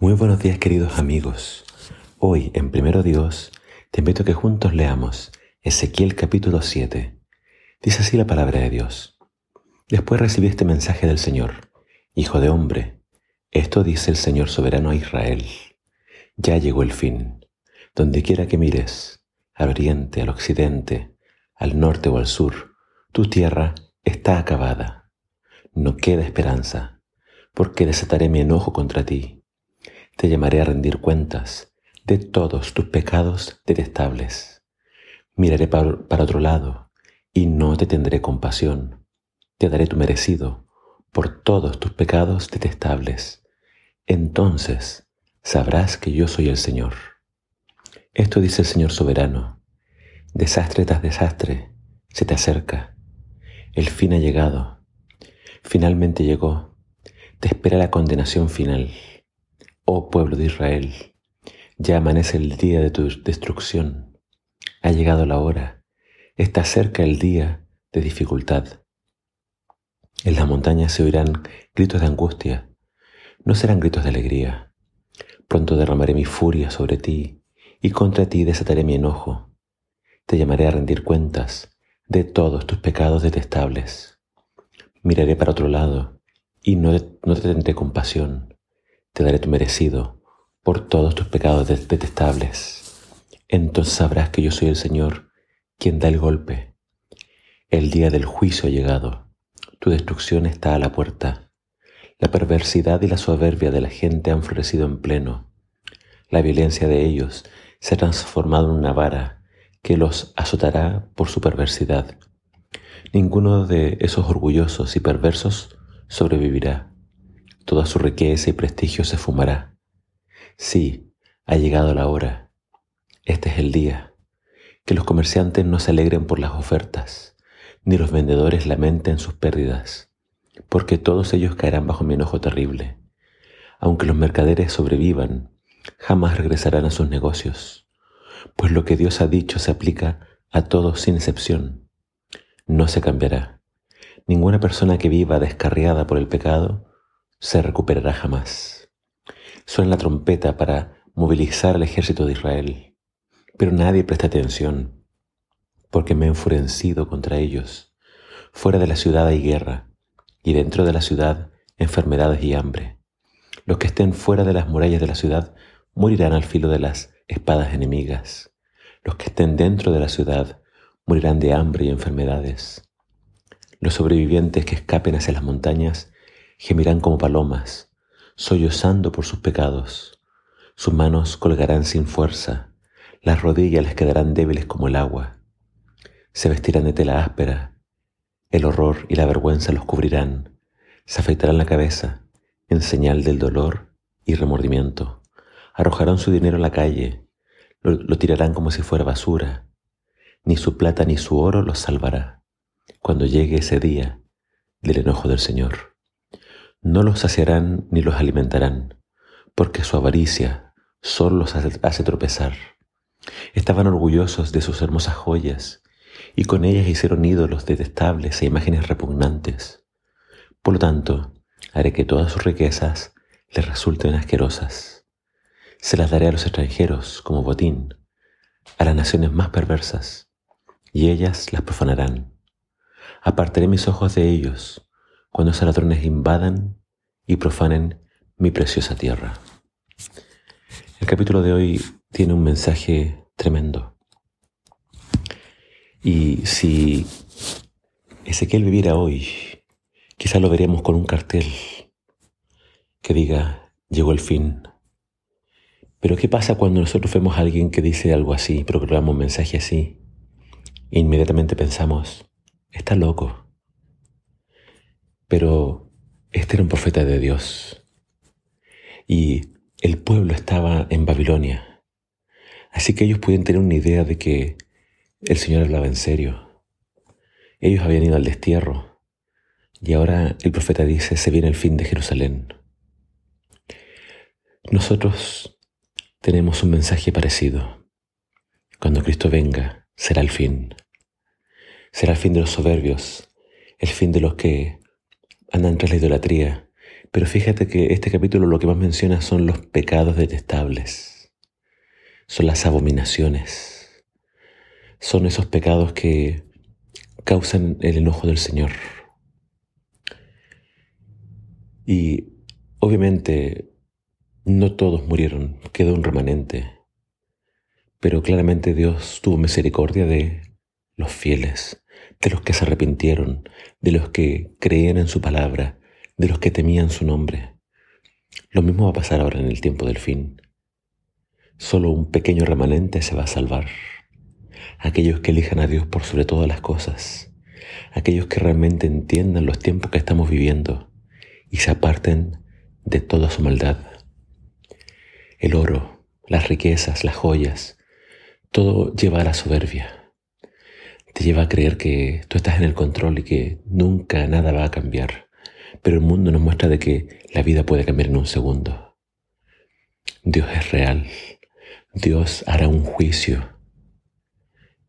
Muy buenos días queridos amigos. Hoy en Primero Dios te invito a que juntos leamos Ezequiel capítulo 7. Dice así la palabra de Dios. Después recibí este mensaje del Señor. Hijo de hombre, esto dice el Señor soberano a Israel. Ya llegó el fin. Donde quiera que mires, al oriente, al occidente, al norte o al sur, tu tierra está acabada. No queda esperanza, porque desataré mi enojo contra ti te llamaré a rendir cuentas de todos tus pecados detestables. Miraré para otro lado y no te tendré compasión. Te daré tu merecido por todos tus pecados detestables. Entonces sabrás que yo soy el Señor. Esto dice el Señor soberano. Desastre tras desastre se te acerca. El fin ha llegado. Finalmente llegó. Te espera la condenación final. Oh pueblo de Israel, ya amanece el día de tu destrucción. Ha llegado la hora. Está cerca el día de dificultad. En las montañas se oirán gritos de angustia. No serán gritos de alegría. Pronto derramaré mi furia sobre ti y contra ti desataré mi enojo. Te llamaré a rendir cuentas de todos tus pecados detestables. Miraré para otro lado y no, no te tendré compasión te daré tu merecido por todos tus pecados detestables. Entonces sabrás que yo soy el Señor, quien da el golpe. El día del juicio ha llegado. Tu destrucción está a la puerta. La perversidad y la soberbia de la gente han florecido en pleno. La violencia de ellos se ha transformado en una vara que los azotará por su perversidad. Ninguno de esos orgullosos y perversos sobrevivirá toda su riqueza y prestigio se fumará. Sí, ha llegado la hora. Este es el día. Que los comerciantes no se alegren por las ofertas, ni los vendedores lamenten sus pérdidas, porque todos ellos caerán bajo mi enojo terrible. Aunque los mercaderes sobrevivan, jamás regresarán a sus negocios, pues lo que Dios ha dicho se aplica a todos sin excepción. No se cambiará. Ninguna persona que viva descarriada por el pecado se recuperará jamás. Suena la trompeta para movilizar al ejército de Israel, pero nadie presta atención, porque me he enfurecido contra ellos. Fuera de la ciudad hay guerra, y dentro de la ciudad enfermedades y hambre. Los que estén fuera de las murallas de la ciudad morirán al filo de las espadas enemigas. Los que estén dentro de la ciudad morirán de hambre y enfermedades. Los sobrevivientes que escapen hacia las montañas gemirán como palomas, sollozando por sus pecados. Sus manos colgarán sin fuerza, las rodillas les quedarán débiles como el agua. Se vestirán de tela áspera, el horror y la vergüenza los cubrirán, se afeitarán la cabeza en señal del dolor y remordimiento. Arrojarán su dinero a la calle, lo, lo tirarán como si fuera basura. Ni su plata ni su oro los salvará cuando llegue ese día del enojo del Señor. No los saciarán ni los alimentarán, porque su avaricia solo los hace tropezar. Estaban orgullosos de sus hermosas joyas, y con ellas hicieron ídolos detestables e imágenes repugnantes. Por lo tanto, haré que todas sus riquezas les resulten asquerosas. Se las daré a los extranjeros como botín, a las naciones más perversas, y ellas las profanarán. Apartaré mis ojos de ellos, cuando esos ladrones invadan y profanen mi preciosa tierra. El capítulo de hoy tiene un mensaje tremendo. Y si Ezequiel viviera hoy, quizá lo veríamos con un cartel que diga, llegó el fin. Pero ¿qué pasa cuando nosotros vemos a alguien que dice algo así, proclama un mensaje así? E inmediatamente pensamos, está loco. Pero este era un profeta de Dios. Y el pueblo estaba en Babilonia. Así que ellos pueden tener una idea de que el Señor hablaba en serio. Ellos habían ido al destierro. Y ahora el profeta dice, se viene el fin de Jerusalén. Nosotros tenemos un mensaje parecido. Cuando Cristo venga, será el fin. Será el fin de los soberbios, el fin de los que andan tras la idolatría, Pero fíjate que este capítulo lo que más menciona son los pecados detestables, son las abominaciones, son esos pecados que causan el enojo del Señor. Y obviamente no todos murieron, quedó un remanente, pero claramente Dios tuvo misericordia de los fieles, de los que se arrepintieron, de los que creían en su palabra, de los que temían su nombre. Lo mismo va a pasar ahora en el tiempo del fin. Solo un pequeño remanente se va a salvar. Aquellos que elijan a Dios por sobre todas las cosas. Aquellos que realmente entiendan los tiempos que estamos viviendo y se aparten de toda su maldad. El oro, las riquezas, las joyas, todo lleva a la soberbia te lleva a creer que tú estás en el control y que nunca nada va a cambiar. Pero el mundo nos muestra de que la vida puede cambiar en un segundo. Dios es real. Dios hará un juicio.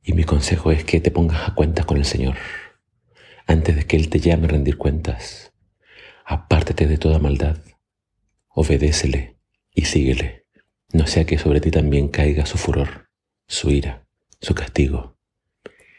Y mi consejo es que te pongas a cuentas con el Señor. Antes de que Él te llame a rendir cuentas, apártate de toda maldad. Obedécele y síguele. No sea que sobre ti también caiga su furor, su ira, su castigo.